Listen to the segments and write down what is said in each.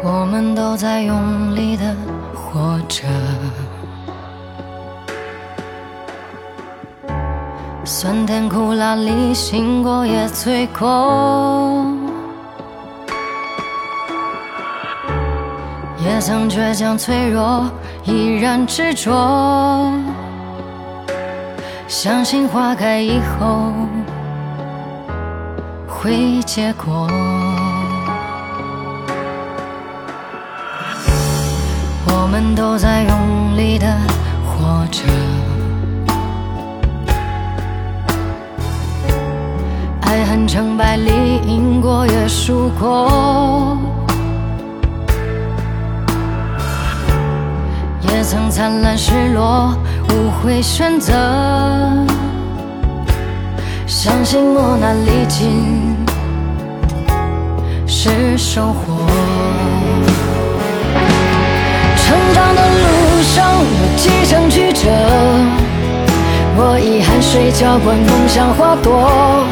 我们都在用力的活着，酸甜苦辣里，醒过也醉过，也曾倔强脆弱，依然执着，相信花开以后会结果。都在用力的活着，爱恨成败里赢过也输过，也曾灿烂失落，无悔选择，相信磨难历尽是收获。的路上有几程曲折，我以汗水浇灌梦想花朵，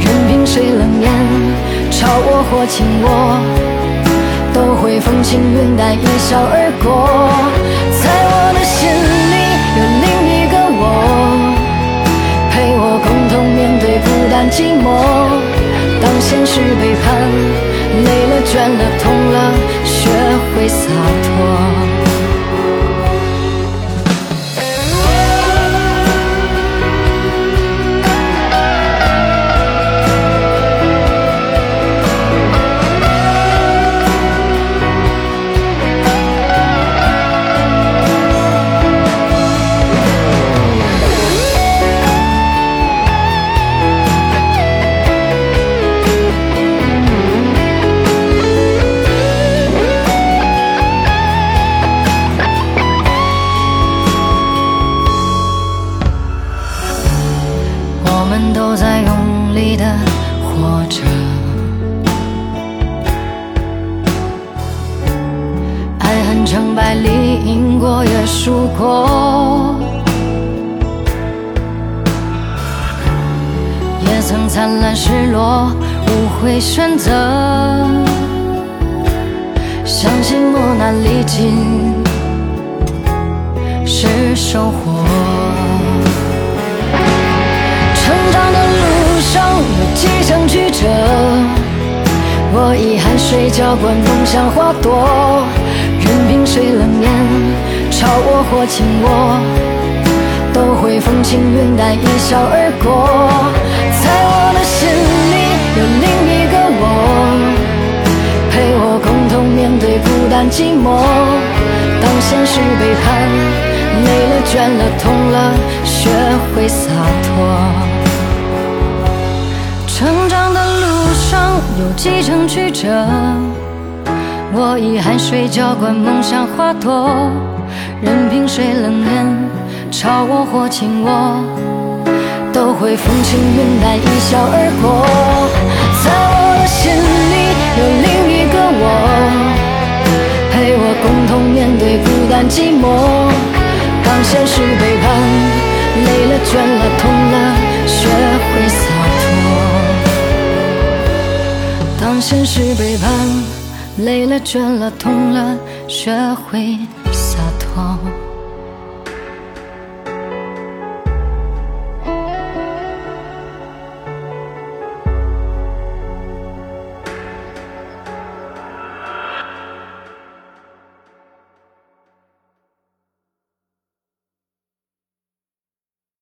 任凭谁冷眼嘲我或轻我，都会风轻云淡一笑而过。在我的心里有另一个我，陪我共同面对孤单寂寞。当现实背叛，累了倦了痛了，失落，无悔选择，相信磨难历尽是收获。成长的路上有几程曲折，我以汗水浇灌梦想花朵，任凭谁冷眼嘲我或轻我，都会风轻云淡一笑而过。对孤单寂寞。当现实背叛，累了倦了痛了，学会洒脱。成长的路上有几程曲折，我以汗水浇灌梦想花朵，任凭谁冷眼嘲我或轻我，都会风轻云淡一笑而过。寂寞。当现实背叛，累了倦了痛了，学会洒脱。当现实背叛，累了倦了痛了，学会洒脱。